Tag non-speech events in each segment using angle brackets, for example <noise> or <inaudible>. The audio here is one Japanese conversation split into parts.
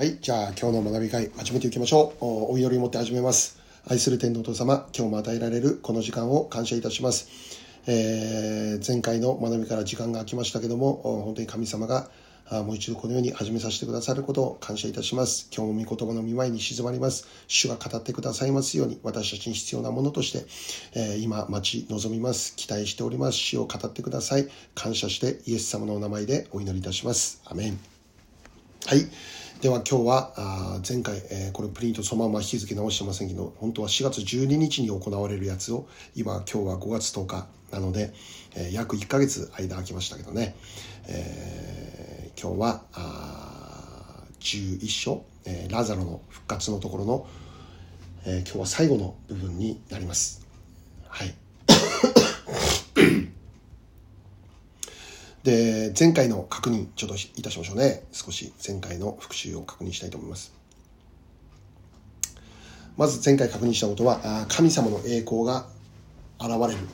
はい、じゃあ今日の学び会始めていきましょう。お祈りを持って始めます。愛する天皇お父様、今日も与えられるこの時間を感謝いたします。えー前回の学びから時間が空きましたけども、本当に神様がもう一度このように始めさせてくださることを感謝いたします。今日も御言葉の御前に静まります。主が語ってくださいますように、私たちに必要なものとして、えー今待ち望みます。期待しております。主を語ってください。感謝してイエス様のお名前でお祈りいたします。アメン。はい。では今日は、前回、これプリントそのまま引き付け直してませんけど、本当は4月12日に行われるやつを、今、今日は5月10日なので、約1ヶ月間空きましたけどね、えー今日は、あ11章、ラザロの復活のところの、今日は最後の部分になります。はい。で、前回の確認、ちょっといたしましょうね。少し前回の復習を確認したいと思います。まず前回確認したことは、神様の栄光が現れる。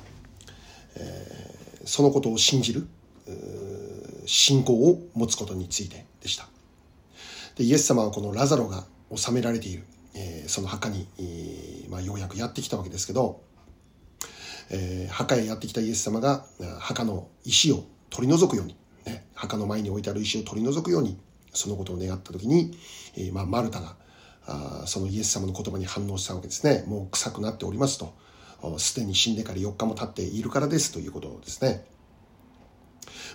えーそのことを信じる、信仰を持つことについてでした。で、イエス様はこのラザロが収められている、えーその墓に、まあ、ようやくやってきたわけですけど、えー墓へやってきたイエス様が墓の石を取り除くように、ね、墓の前に置いてある石を取り除くようにそのことを願った時に、えーまあ、マルタがあそのイエス様の言葉に反応したわけですね。もう臭くなっておりますと。すでに死んでから4日も経っているからです。ということですね。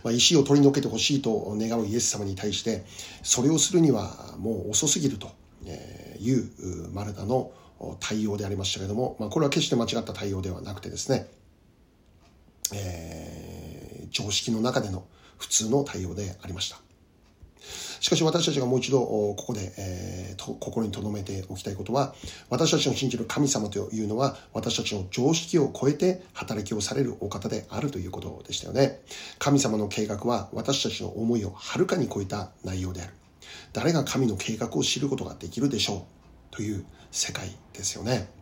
まあ、石を取り除けてほしいと願うイエス様に対してそれをするにはもう遅すぎるというマルタの対応でありましたけれども、まあ、これは決して間違った対応ではなくてですね、えー常識の中での普通の対応でありました。しかし私たちがもう一度ここで、えーと心に留めておきたいことは私たちの信じる神様というのは私たちの常識を超えて働きをされるお方であるということでしたよね。神様の計画は私たちの思いをはるかに超えた内容である。誰が神の計画を知ることができるでしょうという世界ですよね。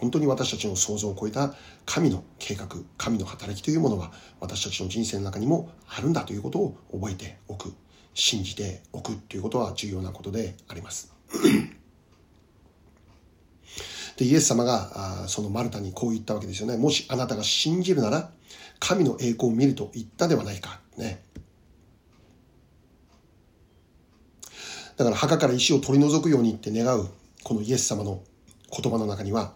本当に私たちの想像を超えた神の計画神の働きというものは私たちの人生の中にもあるんだということを覚えておく信じておくということは重要なことであります。でイエス様があそのマルタにこう言ったわけですよね。もしあなたが信じるなら神の栄光を見ると言ったではないか。ね。だから墓から石を取り除くようにって願うこのイエス様の言葉の中には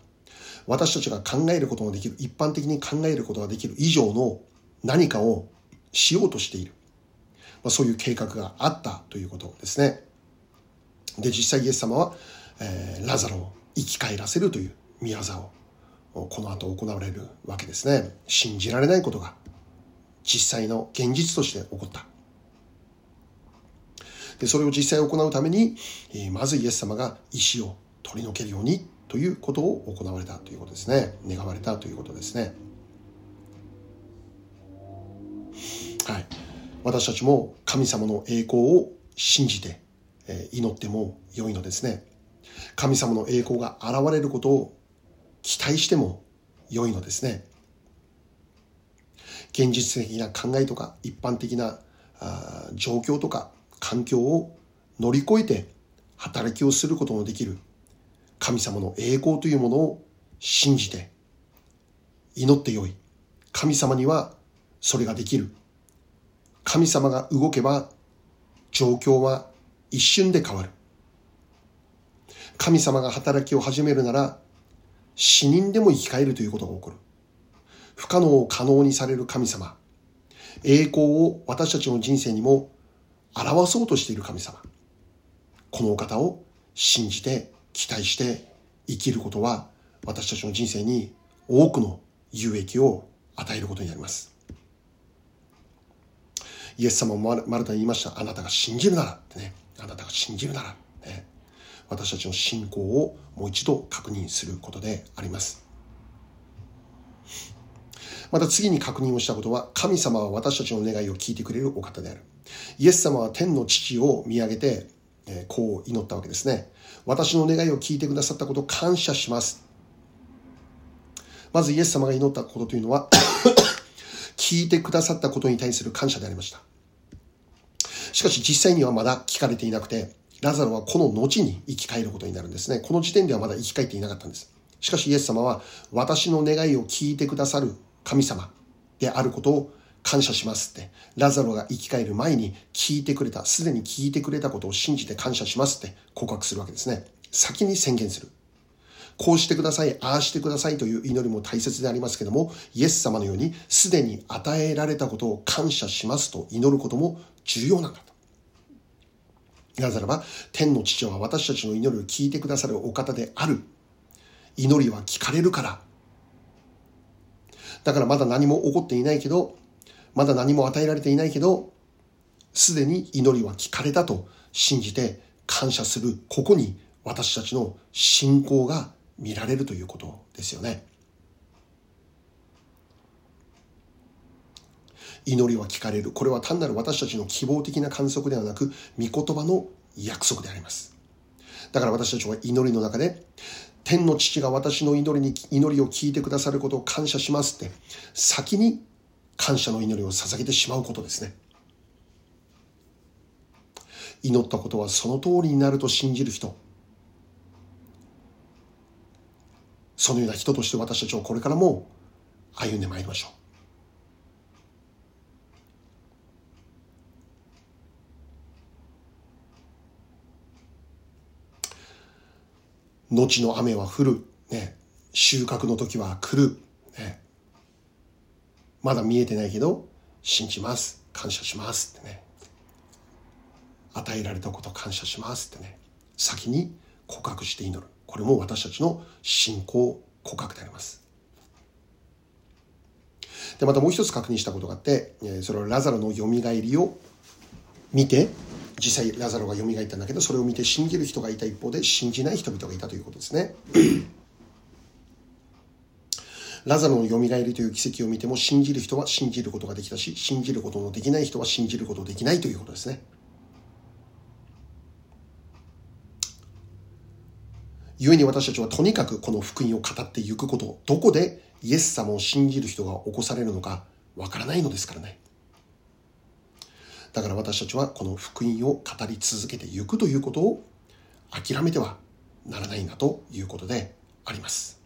私たちが考えることのできる一般的に考えることができる以上の何かをしようとしている、まあ、そういう計画があったということですね。で実際イエス様は、えーラザロを生き返らせるという御業をこの後行われるわけですね。信じられないことが実際の現実として起こった。でそれを実際行うために、えーまずイエス様が石を取り除けるようにということを行われたということですね。願われたということですね。はい。私たちも神様の栄光を信じて、え祈っても良いのですね。神様の栄光が現れることを期待しても良いのですね。現実的な考えとか一般的な状況とか環境を乗り越えて働きをすることのできる神様の栄光というものを信じて祈ってよい。神様にはそれができる。神様が動けば状況は一瞬で変わる。神様が働きを始めるなら死人でも生き返るということが起こる。不可能を可能にされる神様。栄光を私たちの人生にも表そうとしている神様。このお方を信じて期待して生きることは私たちの人生に多くの有益を与えることになります。イエス様もマルタに言いました。あなたが信じるならね。あなたが信じるなら、ね、私たちの信仰をもう一度確認することであります。また次に確認をしたことは神様は私たちの願いを聞いてくれるお方である。イエス様は天の父を見上げてこう祈ったわけですね。私の願いを聞いてくださったことを感謝しますまずイエス様が祈ったことというのは <coughs> 聞いてくださったことに対する感謝でありましたしかし実際にはまだ聞かれていなくてラザロはこの後に生き返ることになるんですね。この時点ではまだ生き返っていなかったんです。しかしイエス様は私の願いを聞いてくださる神様であることを感謝しますって。ラザロが生き返る前に聞いてくれた、すでに聞いてくれたことを信じて感謝しますって告白するわけですね。先に宣言する。こうしてください、ああしてくださいという祈りも大切でありますけども、イエス様のようにすでに与えられたことを感謝しますと祈ることも重要なんだと。なぜならば、天の父は私たちの祈りを聞いてくださるお方である。祈りは聞かれるから。だからまだ何も起こっていないけど、まだ何も与えられていないけど、すでに祈りは聞かれたと信じて感謝する、ここに私たちの信仰が見られるということですよね。祈りは聞かれる。これは単なる私たちの希望的な観測ではなく、御言葉の約束であります。だから私たちは祈りの中で、天の父が私の祈りに、祈りを聞いてくださることを感謝しますって、先に感謝の祈りを捧げてしまうことですね。祈ったことはその通りになると信じる人。そのような人として私たちはこれからも歩んでまいりましょう。後の雨は降る。ね、収穫の時は来る。まだ見えてないけど、信じます。感謝しますってね。与えられたこと感謝しますってね。先に告白して祈る。これも私たちの信仰告白であります。で、またもう一つ確認したことがあって、それはラザロの蘇りを見て、実際ラザロが蘇ったんだけど、それを見て信じる人がいた一方で信じない人々がいたということですね。ラザロの蘇りという奇跡を見ても信じる人は信じることができたし、信じることのできない人は信じることできないということですね。故に私たちはとにかくこの福音を語っていくこと、どこでイエス様を信じる人が起こされるのかわからないのですからね。だから私たちはこの福音を語り続けていくということを諦めてはならないんだということであります。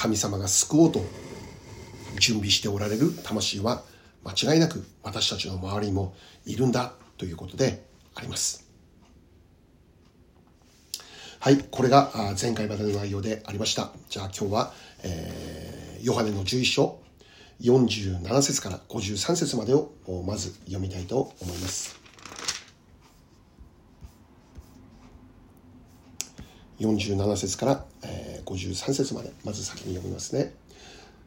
神様が救おうと準備しておられる魂は間違いなく私たちの周りにもいるんだということであります。はい、これが前回までの内容でありました。じゃあ今日は、えー、ヨハネの11章47節から53節までをまず読みたいと思います。47節から、えー、53節までまず先に読みますね。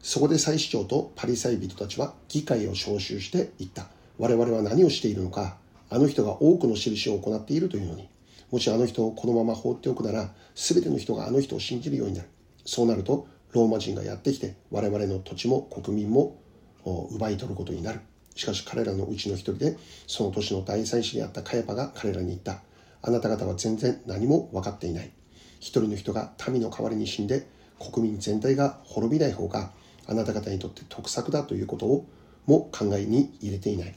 そこで祭司長とパリサイ人たちは議会を招集して言った。我々は何をしているのかあの人が多くの印を行っているというのに。もしあの人をこのまま放っておくなら全ての人があの人を信じるようになる。そうなるとローマ人がやってきて我々の土地も国民も奪い取ることになる。しかし彼らのうちの一人でその年の大祭司であったカヤパが彼らに言った。あなた方は全然何も分かっていない。一人の人が民の代わりに死んで国民全体が滅びない方があなた方にとって得策だということをも考えに入れていない。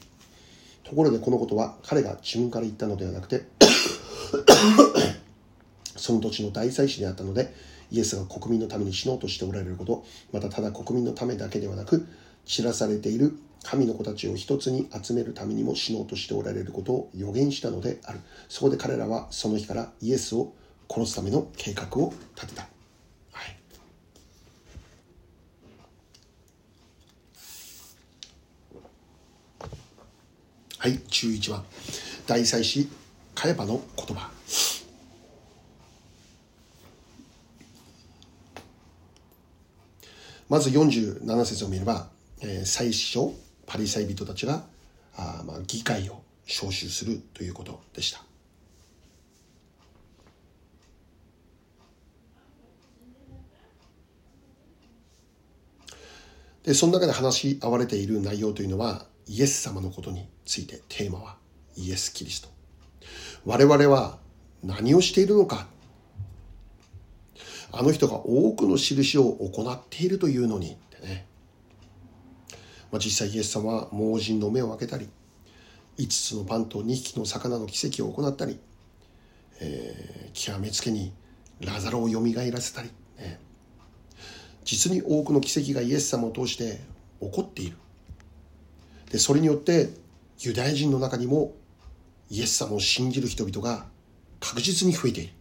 ところでこのことは彼が自分から言ったのではなくて <coughs> その土地の大祭司であったのでイエスが国民のために死のうとしておられることまたただ国民のためだけではなく知らされている神の子たちを一つに集めるためにも死のうとしておられることを予言したのであるそこで彼らはその日からイエスを殺すための計画を立てた。はい。はい、11番。大祭司、カヤパの言葉。まず47節を見れば、えー、最初、パリサイ人たちがあ、まあ、議会を招集するということでした。で、その中で話し合われている内容というのは、イエス様のことについて、テーマはイエス・キリスト。我々は何をしているのか。あの人が多くの印を行っているというのに、ってね。まあ、実際イエス様は盲人の目を開けたり、5つのパンと2匹の魚の奇跡を行ったり、えー、極めつけにラザロをよみがえらせたり、ね、実に多くの奇跡がイエス様を通して起こっている。でそれによってユダヤ人の中にもイエス様を信じる人々が確実に増えている。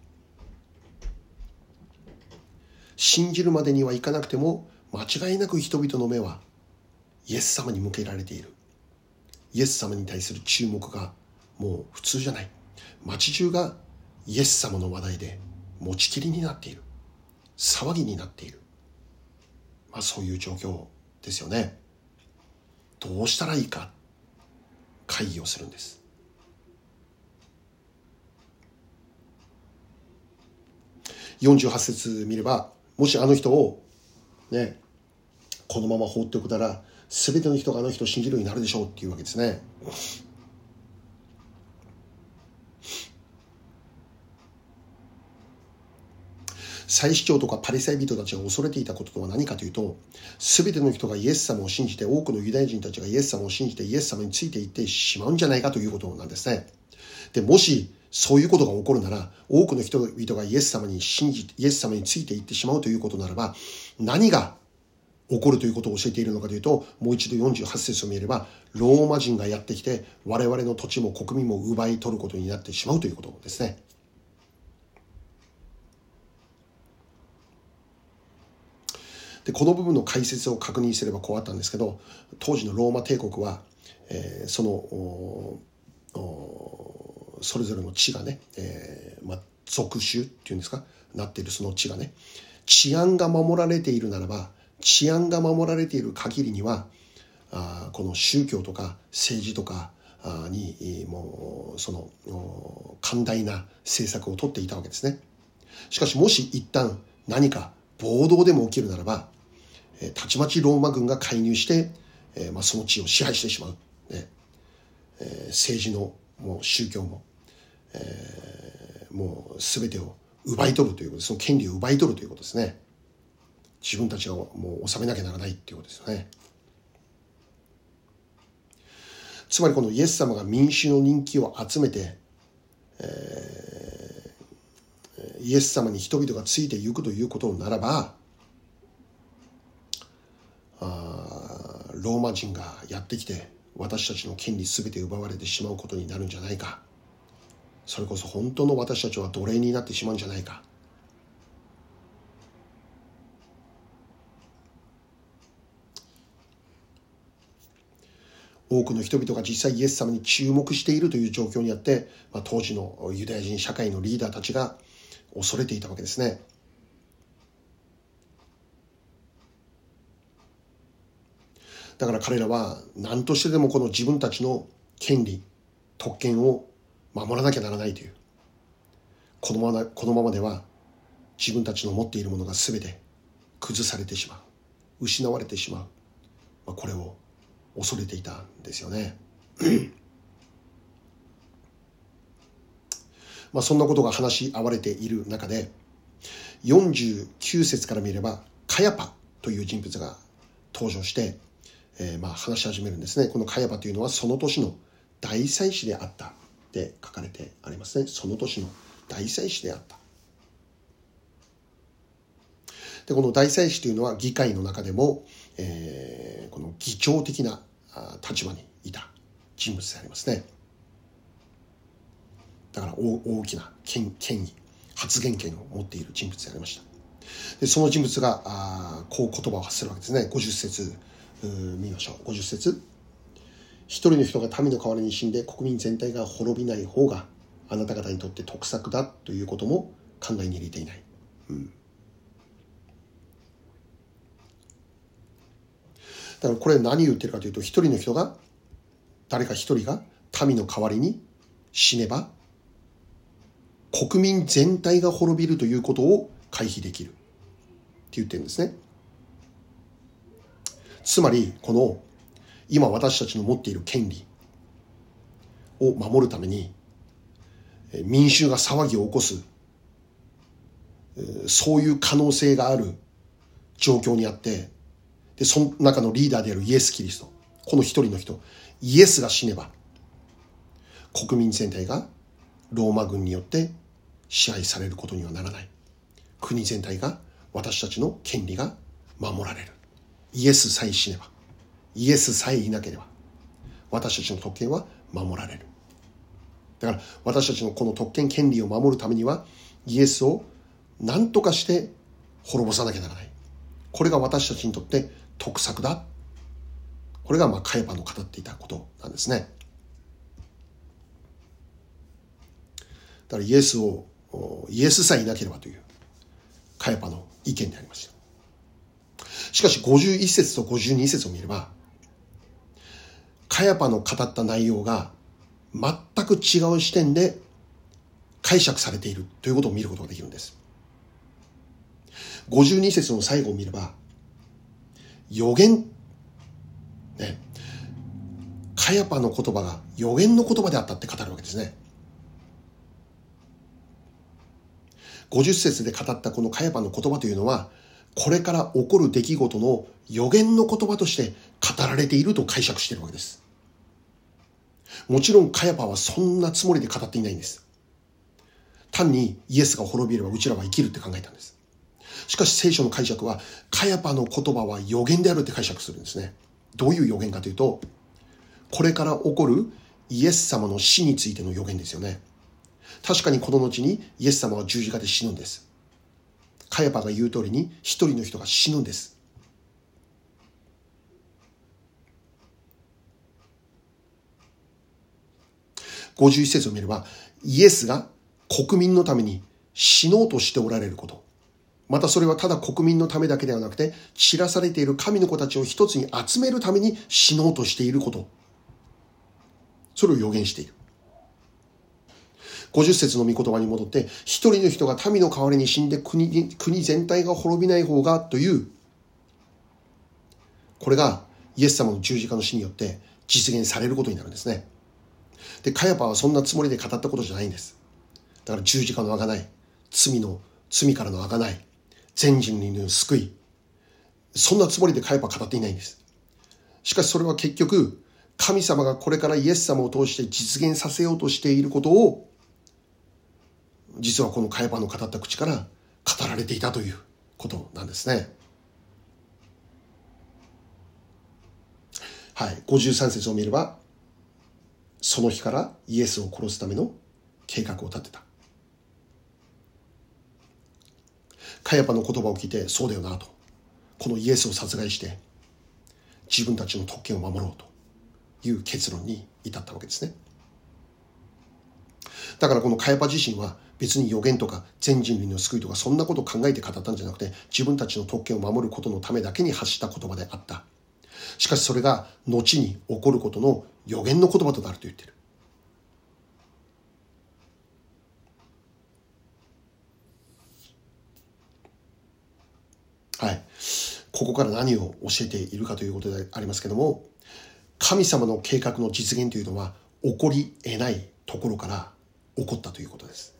信じるまでにはいかなくても間違いなく人々の目はイエス様に向けられている。イエス様に対する注目がもう普通じゃない。街中がイエス様の話題で持ちきりになっている。騒ぎになっている、まあ、そういう状況ですよね。どうしたらいいか会議をするんです。48節見ればもしあの人をねこのまま放っておくなら全ての人があの人を信じるようになるでしょうっていうわけですね。祭司長とかパリサイ人たちが恐れていたこととは何かというと、すべての人がイエス様を信じて、多くのユダヤ人たちがイエス様を信じて、イエス様についていってしまうんじゃないかということなんですね。で、もし、そういうことが起こるなら、多くの人々がイエス様に信じ、イエス様についていってしまうということならば、何が起こるということを教えているのかというと、もう一度48節を見れば、ローマ人がやってきて、我々の土地も国民も奪い取ることになってしまうということですね。でこの部分の解説を確認すればこうあったんですけど当時のローマ帝国は、えー、そのそれぞれの地がね、えーまあ、属州っていうんですか？なっているその地がね治安が守られているならば治安が守られている限りにはあこの宗教とか政治とかにもうその寛大な政策をとっていたわけですね。しかしもし一旦何か暴動でも起きるならばたちまちローマ軍が介入して、えまあ、その地を支配してしまう、ね。政治のもう宗教も、え、もう全てを奪い取るということその権利を奪い取るということですね。自分たちがもう収めなきゃならないっていうことですよね。つまりこのイエス様が民衆の人気を集めて、えー、イエス様に人々がついていくということならばローマ人がやってきて私たちの権利全て奪われてしまうことになるんじゃないかそれこそ本当の私たちは奴隷になってしまうんじゃないか多くの人々が実際イエス様に注目しているという状況にあって、まあ、当時のユダヤ人社会のリーダーたちが恐れていたわけですね。だから彼らは何としてでもこの自分たちの権利特権を守らなきゃならないという。このままこのままでは自分たちの持っているものが全て崩されてしまう。失われてしまう、まあ、これを恐れていたんですよね。<clears throat> まあそんなことが話し合われている中で49節から見ればカヤパという人物が登場してえー、まあ話し始めるんですね。このカヤバというのはその年の大祭司であったって書かれてありますね。その年の大祭司であった。で、この大祭司というのは議会の中でも、えー、この議長的な立場にいた人物でありますね。だから大きな権権威、発言権を持っている人物でありました。でその人物があこう言葉を発するわけですね。50節見ましょう。50節。一人の人が民の代わりに死んで国民全体が滅びない方があなた方にとって得策だということも考えに入れていない、うん、だからこれ何言ってるかというと一人の人が誰か一人が民の代わりに死ねば国民全体が滅びるということを回避できるって言ってるんですね。つまり、この、今私たちの持っている権利を守るために、民衆が騒ぎを起こす、そういう可能性がある状況にあって、で、その中のリーダーであるイエス・キリスト、この一人の人、イエスが死ねば、国民全体がローマ軍によって支配されることにはならない。国全体が私たちの権利が守られる。イエスさえ死ねばイエスさえいなければ私たちの特権は守られる。だから私たちのこの特権権利を守るためにはイエスを何とかして滅ぼさなきゃならない。これが私たちにとって得策だ。これがまあカヤパの語っていたことなんですね。だからイエスをイエスさえいなければというカヤパの意見でありました。しかし51節と52節を見ればカヤパの語った内容が全く違う視点で解釈されているということを見ることができるんです。52節の最後を見れば予言ねカヤパの言葉が予言の言葉であったって語るわけですね。50節で語ったこのカヤパの言葉というのは、これから起こる出来事の予言の言葉として語られていると解釈しているわけです。もちろんカヤパはそんなつもりで語っていないんです。単にイエスが滅びればうちらは生きるって考えたんです。しかし聖書の解釈は、カヤパの言葉は予言であるって解釈するんですね。どういう予言かというと、これから起こるイエス様の死についての予言ですよね。確かにこの後にイエス様は十字架で死ぬんです。カヤパが言う通りに一人の人が死ぬんです。51節を見れば、イエスが国民のために死のうとしておられること。またそれはただ国民のためだけではなくて、知らされている神の子たちを一つに集めるために死のうとしていること。それを予言している。50節の御言葉に戻って、一人の人が民の代わりに死んで国国全体が滅びない方がという、これがイエス様の十字架の死によって実現されることになるんですね。で、カヤパはそんなつもりで語ったことじゃないんです。だから十字架の贖い、罪の、罪からの贖い、全人類の救い、そんなつもりでカヤパは語っていないんです。しかしそれは結局、神様がこれからイエス様を通して実現させようとしていることを実はこのカヤパの語った口から語られていたということなんですね。はい、53節を見ればその日からイエスを殺すための計画を立てた。カヤパの言葉を聞いてそうだよなとこのイエスを殺害して自分たちの特権を守ろうという結論に至ったわけですね。だからこのカヤパ自身は別に予言とか全人類の救いとかそんなことを考えて語ったんじゃなくて自分たちの特権を守ることのためだけに発した言葉であった。しかしそれが後に起こることの予言の言葉となると言ってる。はい。ここから何を教えているかということでありますけども、神様の計画の実現というのは起こり得ないところから起こったということです。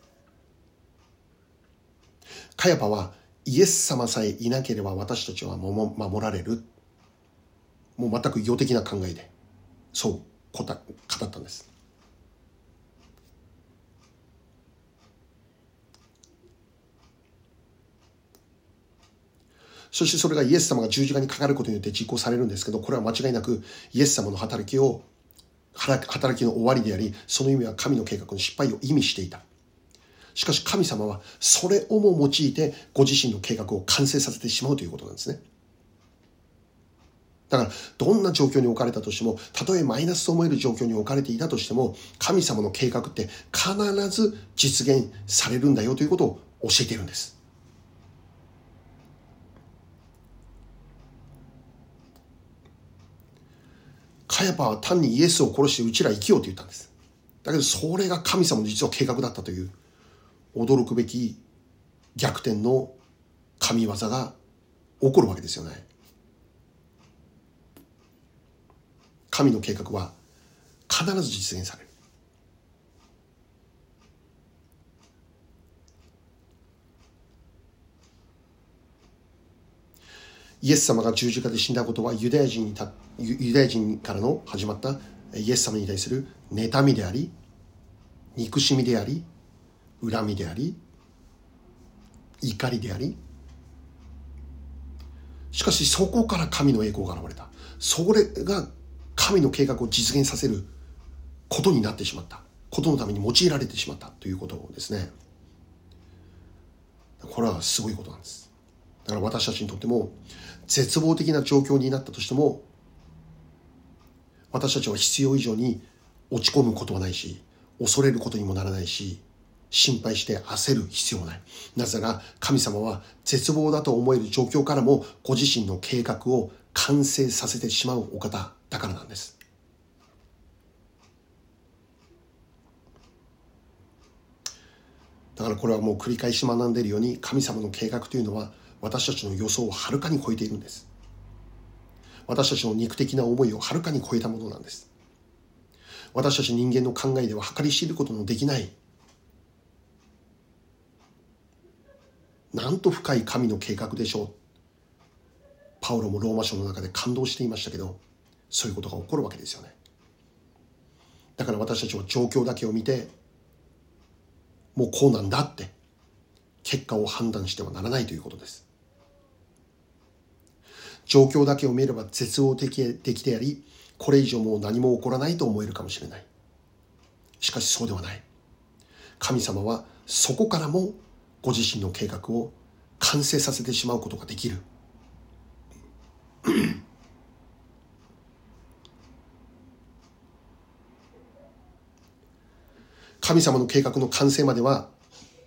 カヤパはイエス様さえいなければ私たちは守られる。もう全く意的な考えで、そう語ったんです。そしてそれがイエス様が十字架にかかることによって実行されるんですけど、これは間違いなくイエス様の働きを、働きの終わりであり、その意味は神の計画の失敗を意味していた。しかし神様はそれをも用いてご自身の計画を完成させてしまうということなんですね。だから、どんな状況に置かれたとしても、たとえマイナスと思える状況に置かれていたとしても、神様の計画って必ず実現されるんだよということを教えているんです。カヤパは単にイエスを殺してうちら生きようと言ったんです。だけどそれが神様の実は計画だったという驚くべき逆転の神業が起こるわけですよね。神の計画は必ず実現される。イエス様が十字架で死んだことはユダヤ人にたユダヤ人からの始まったイエス様に対する妬みであり憎しみであり恨みであり怒りであり。しかしそこから神の栄光が現れた。それが神の計画を実現させることになってしまった。ことのために用いられてしまった。ということですね。これはすごいことなんです。だから私たちにとっても絶望的な状況になったとしても私たちは必要以上に落ち込むことはないし恐れることにもならないし心配して焦る必要ない。なぜなら神様は絶望だと思える状況からもご自身の計画を完成させてしまうお方だからなんです。だからこれはもう繰り返し学んでいるように神様の計画というのは私たちの予想をはるかに超えているんです。私たちの肉的な思いをはるかに超えたものなんです。私たち人間の考えでは計り知ることのできないなんと深い神の計画でしょう。パウロもローマ書の中で感動していましたけどそういうことが起こるわけですよね。だから私たちは状況だけを見てもうこうなんだって結果を判断してはならないということです。状況だけを見れば絶望的でありこれ以上もう何も起こらないと思えるかもしれない。しかしそうではない。神様はそこからもご自身の計画を完成させてしまうことができる。神様の計画の完成までは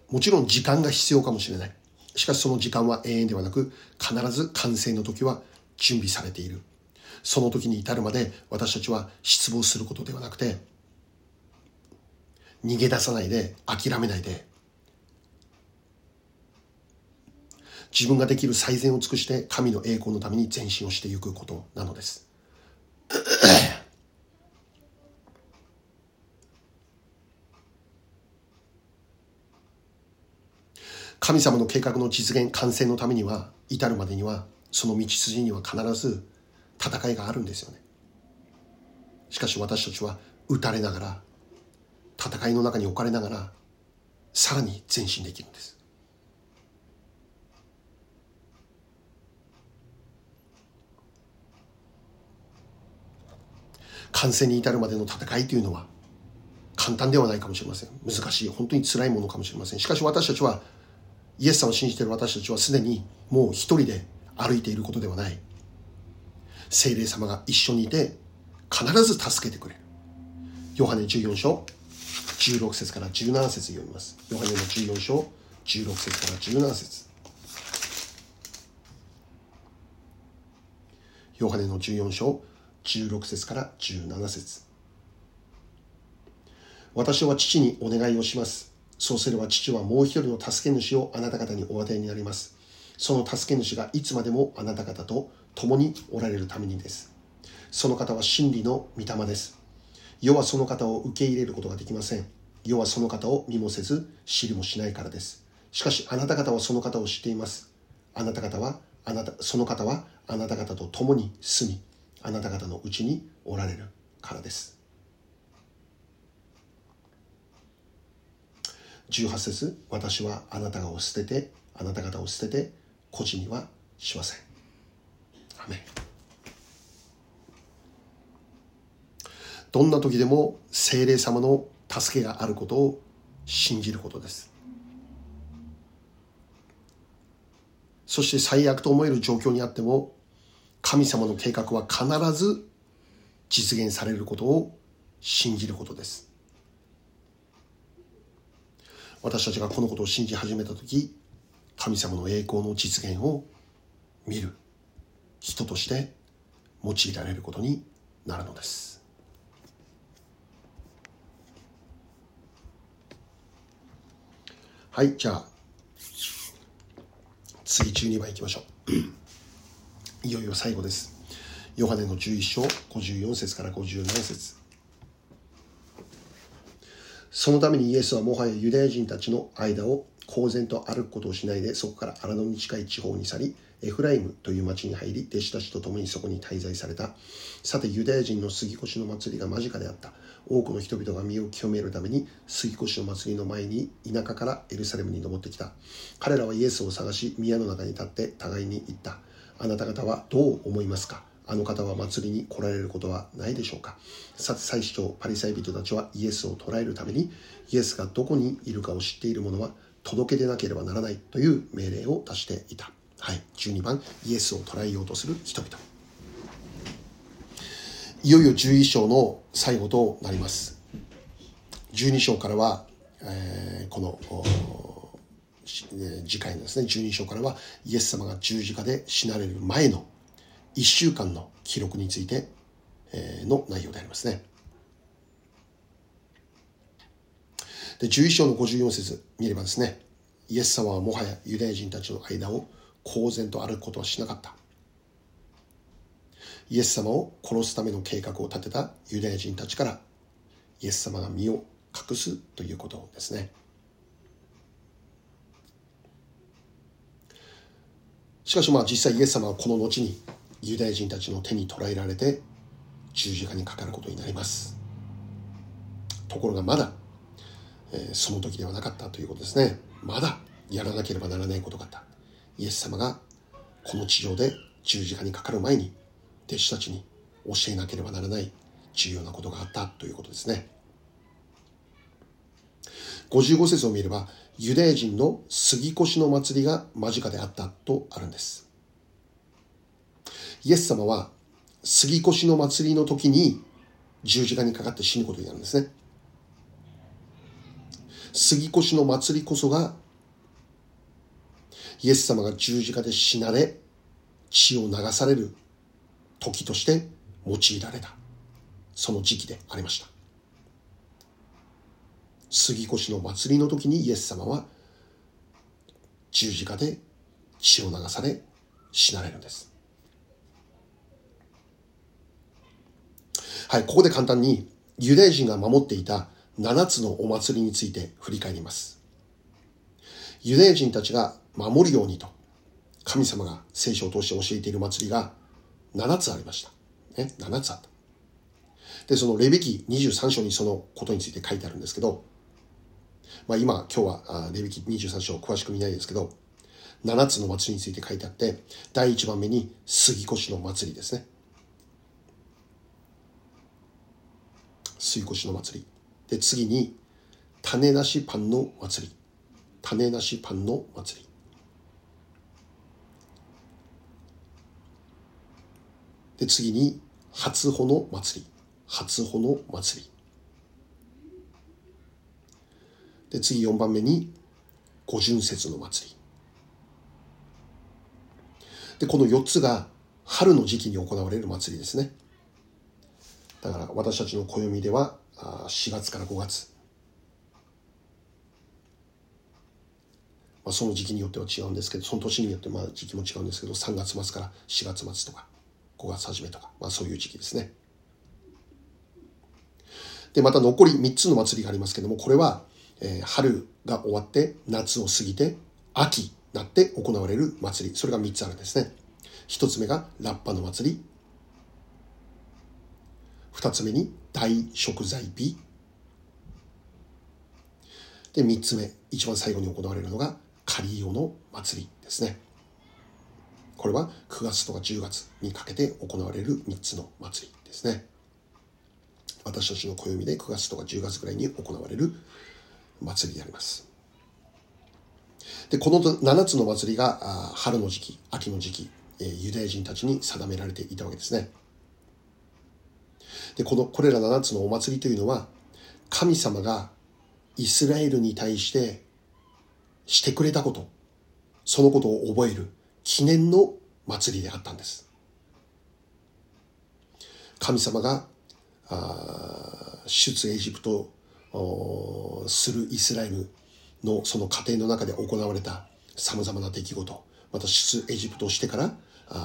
もちろん時間が必要かもしれない。しかしその時間は永遠ではなく必ず完成の時は準備されている。その時に至るまで私たちは失望することではなくて逃げ出さないで諦めないで自分ができる最善を尽くして神の栄光のために前進をしていくことなのです。<clears throat> 神様の計画の実現完成のためには至るまでにはその道筋には必ず戦いがあるんですよねしかし私たちは打たれながら戦いの中に置かれながらさらに前進できるんです完成に至るまでの戦いというのは簡単ではないかもしれません。難しい本当に辛いものかもしれません。しかし私たちはイエス様を信じている私たちはすでにもう一人で歩いていることではない。精霊様が一緒にいて必ず助けてくれる。ヨハネ14章16節から17節読みます。ヨハネの14章16節から17節。ヨハネの14章16節から17節私は父にお願いをします。そうすれば父はもう一人の助け主をあなた方にお与えになります。その助け主がいつまでもあなた方と共におられるためにです。その方は真理の御霊です。世はその方を受け入れることができません。世はその方を見もせず知りもしないからです。しかしあなた方はその方を知っています。あなた方は、あなた、その方はあなた方と共に住み、あなた方のうちにおられるからです。18節私はあなたを捨ててあなた方を捨てて孤児にはしません。どんな時でも精霊様の助けがあることを信じることです。そして最悪と思える状況にあっても神様の計画は必ず実現されることを信じることです。私たちがこのことを信じ始めた時神様の栄光の実現を見る人として用いられることになるのです。はいじゃあ次12番いきましょう。いよいよ最後です。ヨハネの11章54節から57節そのためにイエスはもはやユダヤ人たちの間を公然と歩くことをしないでそこから荒野に近い地方に去りエフライムという町に入り、弟子たちと共にそこに滞在された。さて、ユダヤ人の杉越の祭りが間近であった。多くの人々が身を清めるために、杉越の祭りの前に田舎からエルサレムに登ってきた。彼らはイエスを探し、宮の中に立って互いに言った。あなた方はどう思いますか？あの方は祭りに来られることはないでしょうか？さて祭司長パリサイ人たちはイエスを捕らえるためにイエスがどこにいるかを知っている者は届け出なければならないという命令を出していた。はい。12番、イエスを捕らえようとする人々。いよいよ11章の最後となります。12章からは、えー、この、次回のですね、12章からは、イエス様が十字架で死なれる前の1週間の記録について、の内容でありますね。で、11章の54節見ればですね、イエス様はもはやユダヤ人たちの間を公然と歩くことはしなかった。イエス様を殺すための計画を立てたユダヤ人たちからイエス様が身を隠すということですね。しかしまあ実際イエス様はこの後にユダヤ人たちの手に捕らえられて十字架にかかることになります。ところがまだえその時ではなかったということですね。まだやらなければならないことがあった。イエス様がこの地上で十字架にかかる前に弟子たちに教えなければならない重要なことがあったということですね。55節を見れば、ユダヤ人の杉越の祭りが間近であったとあるんです。イエス様は杉越の祭りの時に十字架にかかって死ぬことになるんですね。杉越の祭りこそが、イエス様が十字架で死なれ、血を流される時として用いられた、その時期でありました。杉越の祭りの時にイエス様は十字架で血を流され死なれるんです。はい、ここで簡単にユダヤ人が守っていた7つのお祭りについて振り返ります。ユダヤ人たちが守るようにと、神様が聖書を通して教えている祭りが7つありました。ね、7つあった。で、そのレビキ23章にそのことについて書いてあるんですけど、まあ今、今日はレビキ23章詳しく見ないですけど、7つの祭りについて書いてあって、第1番目に杉越の祭りですね。杉越の祭り。で、次に、種なしパンの祭り。種なしパンの祭り。で、次に、初穂の祭り。初穂の祭り。で、次4番目に、五巡節の祭り。で、この4つが春の時期に行われる祭りですね。だから私たちの暦では4月から5月、まあ、その時期によっては違うんですけどその年によってまあ時期も違うんですけど3月末から4月末とか5月初めとか、まあ、そういう時期ですねでまた残り3つの祭りがありますけどもこれは、えー、春が終わって夏を過ぎて秋になって行われる祭りそれが3つあるんですね1つ目がラッパの祭り2つ目に大食材日。で、3つ目、一番最後に行われるのが、カリオの祭りですね。これは9月とか10月にかけて行われる3つの祭りですね。私たちの暦で9月とか10月ぐらいに行われる祭りであります。で、この7つの祭りが春の時期、秋の時期、ユダヤ人たちに定められていたわけですね。で、この、これら7つのお祭りというのは、神様がイスラエルに対してしてくれたこと、そのことを覚える記念の祭りであったんです。神様が、出エジプトするイスラエルのその過程の中で行われた様々な出来事、また出エジプトをしてから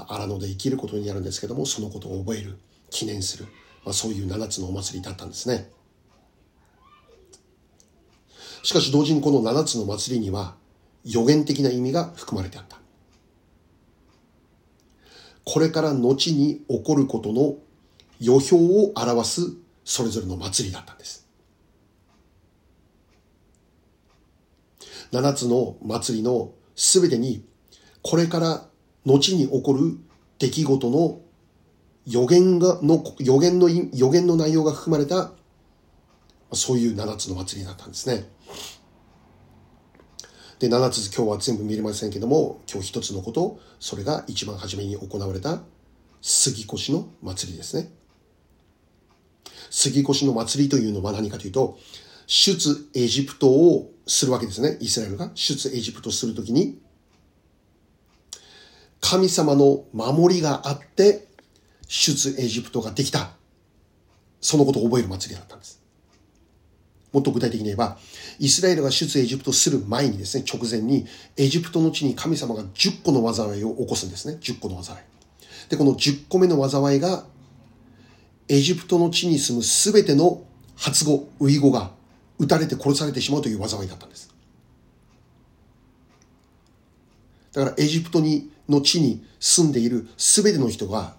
荒野で生きることになるんですけども、そのことを覚える、記念する、まあ、そういう7つのお祭りだったんですね。しかし同時にこの7つの祭りには予言的な意味が含まれてあった。これから後に起こることの予表を表すそれぞれの祭りだったんです。7つの祭りのすべてにこれから後に起こる出来事の予言が、の、予言の、予言の内容が含まれた、そういう7つの祭りだったんですね。で、7つ今日は全部見れませんけども、今日一つのこと、それが一番初めに行われた杉越の祭りですね。杉越の祭りというのは何かというと、出エジプトをするわけですね。イスラエルが出エジプトするときに、神様の守りがあって、出エジプトができた。そのことを覚える祭りだったんです。もっと具体的に言えば、イスラエルが出エジプトする前にですね、直前に、エジプトの地に神様が10個の災いを起こすんですね。10個の災い。で、この10個目の災いが、エジプトの地に住むすべての発語、ウイゴが撃たれて殺されてしまうという災いだったんです。だからエジプトにの地に住んでいるすべての人が、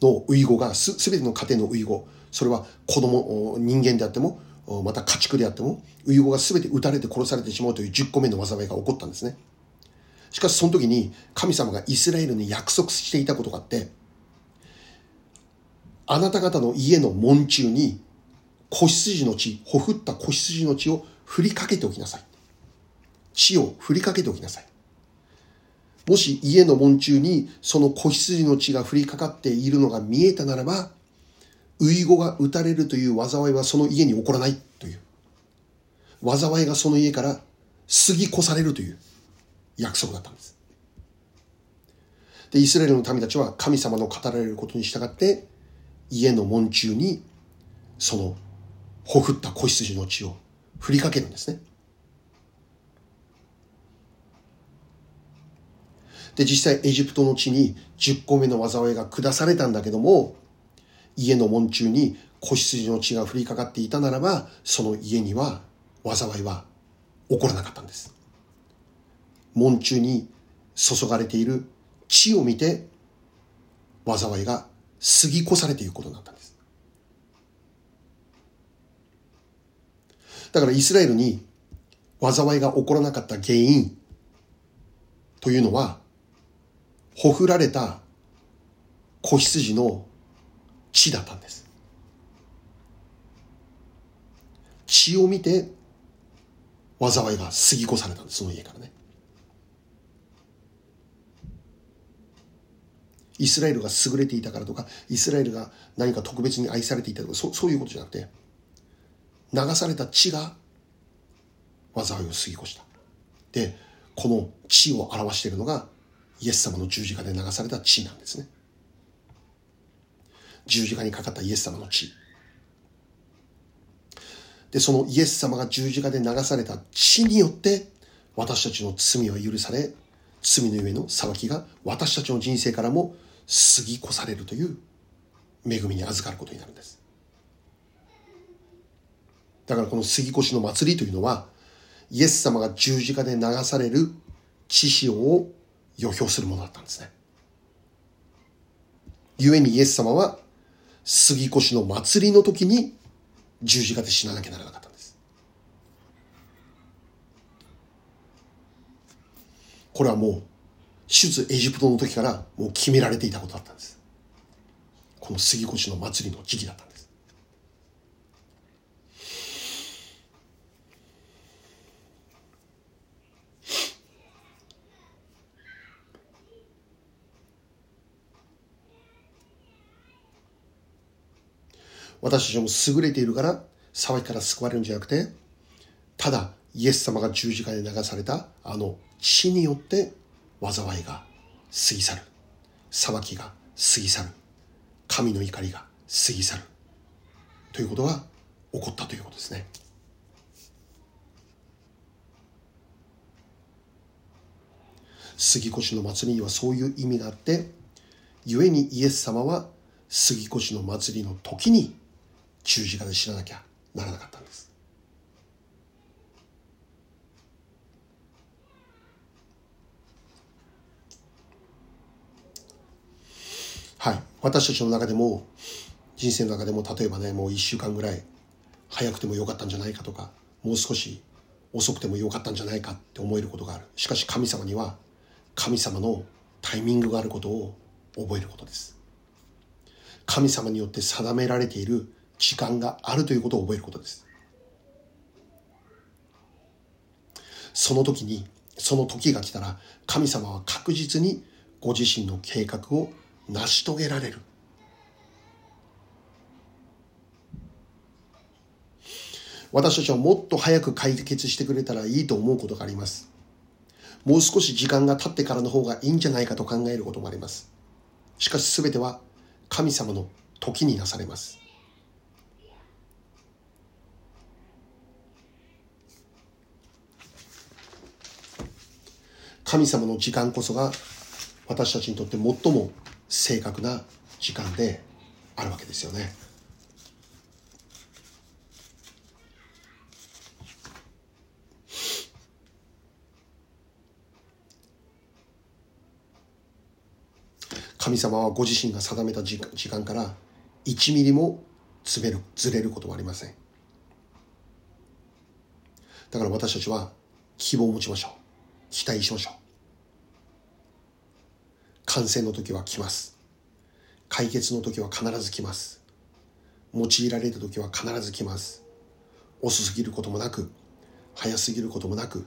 のウイゴが、すべての家庭のウイゴ、それは子供、人間であっても、また家畜であっても、ウイゴがすべて撃たれて殺されてしまうという10個目の災いが起こったんですね。しかしその時に神様がイスラエルに約束していたことがあって、あなた方の家の門中に子羊の血、ほふった子羊の血を振りかけておきなさい。血を振りかけておきなさい。もし家の門中にその子羊の血が降りかかっているのが見えたならば、ウイゴが打たれるという災いはその家に起こらないという。災いがその家から過ぎ越されるという約束だったんです。で、イスラエルの民たちは神様の語られることに従って、家の門中にそのほふった子羊の血を振りかけるんですね。で、実際エジプトの地に10個目の災いが下されたんだけども、家の門中に子羊の血が降りかかっていたならば、その家には災いは起こらなかったんです。門中に注がれている血を見て、災いが過ぎ越されていくことになったんです。だからイスラエルに災いが起こらなかった原因というのは、ほふられた子羊の血だったんです。血を見て災いが過ぎ越されたんです、その家からね。イスラエルが優れていたからとか、イスラエルが何か特別に愛されていたとか、そそういうことじゃなくて、流された血が災いを過ぎ越した。で、この血を表しているのがイエス様の十字架で流された血なんですね。十字架にかかったイエス様の血。で、そのイエス様が十字架で流された血によって私たちの罪は許され、罪の上の裁きが私たちの人生からも過ぎ越されるという恵みに預かることになるんです。だからこの杉越の祭りというのは、イエス様が十字架で流される血潮を予表するものだったんですね。故にイエス様は杉越の祭りの時に十字架で死ななきゃならなかったんです。これはもう出エジプトの時からもう決められていたことだったんです。この杉越の祭りの時期だった私たちも優れているから騒ぎから救われるんじゃなくて、ただイエス様が十字架で流されたあの死によって災いが過ぎ去る。裁きが過ぎ去る。神の怒りが過ぎ去る。ということが起こったということですね。杉越の祭りにはそういう意味があって、故にイエス様は杉越の祭りの時に十字架で死ななきゃならなかったんです。私たちの中でも人生の中でも例えばねもう1週間ぐらい早くてもよかったんじゃないかとかもう少し遅くてもよかったんじゃないかって思えることがある。しかし神様には神様のタイミングがあることを覚えることです。神様によって定められている時間があるということを覚えることです。その時にその時が来たら神様は確実にご自身の計画を成し遂げられる。私たちはもっと早く解決してくれたらいいと思うことがあります。もう少し時間が経ってからの方がいいんじゃないかと考えることもあります。しかし全ては神様の時になされます。神様の時間こそが私たちにとって最も正確な時間であるわけですよね。神様はご自身が定めた時間から1ミリもずれるずれることはありませんだから私たちは希望を持ちましょう期待しましょう。感染の時は来ます。解決の時は必ず来ます。用いられる時は必ず来ます。遅すぎることもなく早すぎることもなく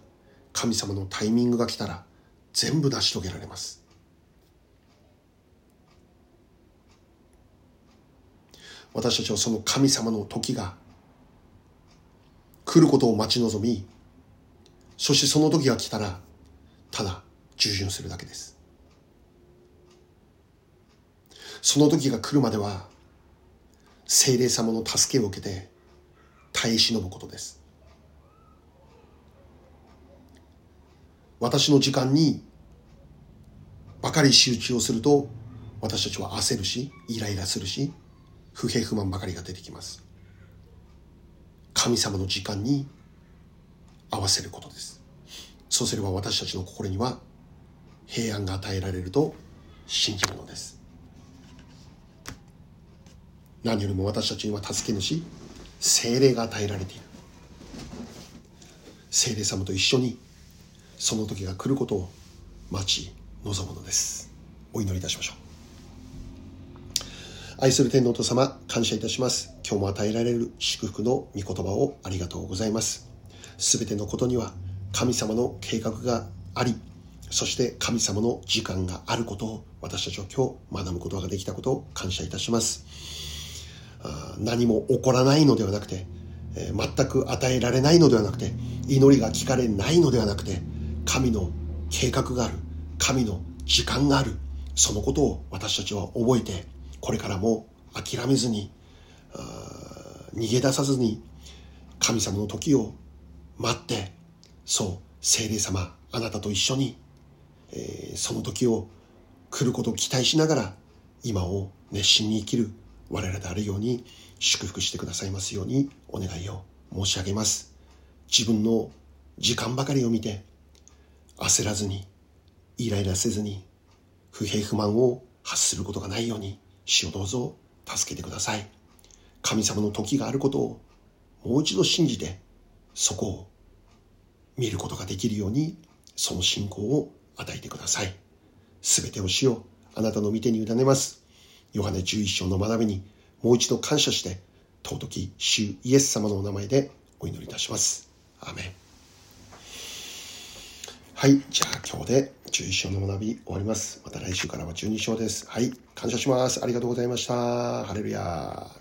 神様のタイミングが来たら全部成し遂げられます。私たちはその神様の時が来ることを待ち望みそしてその時が来たらただ従順するだけです。その時が来るまでは精霊様の助けを受けて耐え忍ぶことです。私の時間にばかり集中をすると私たちは焦るしイライラするし不平不満ばかりが出てきます。神様の時間に合わせることです。そうすれば私たちの心には平安が与えられると信じるのです。何よりも私たちには助け主精霊が与えられている。精霊様と一緒にその時が来ることを待ち望むのです。お祈りいたしましょう。愛する天皇と様感謝いたします。今日も与えられる祝福の御言葉をありがとうございます。すべてのことには神様の計画がありそして神様の時間があることを私たちは今日学ぶことができたことを感謝いたします。何も起こらないのではなくて、全く与えられないのではなくて祈りが聞かれないのではなくて神の計画がある神の時間があるそのことを私たちは覚えてこれからも諦めずに逃げ出さずに神様の時を待ってそう聖霊様あなたと一緒に、えー、その時を来ることを期待しながら今を熱心に生きる我らであるように祝福してくださいますようにお願いを申し上げます。自分の時間ばかりを見て焦らずにイライラせずに不平不満を発することがないように主をどうぞ助けてください。神様の時があることをもう一度信じてそこを見ることができるようにその信仰を与えてください。すべてを主ようあなたの御手に委ねます。ヨハネ11章の学びにもう一度感謝して尊き主イエス様のお名前でお祈りいたします。アメン。はい。じゃあ今日で11章の学び終わります。また来週からは12章です。はい。感謝します。ありがとうございました。ハレルヤ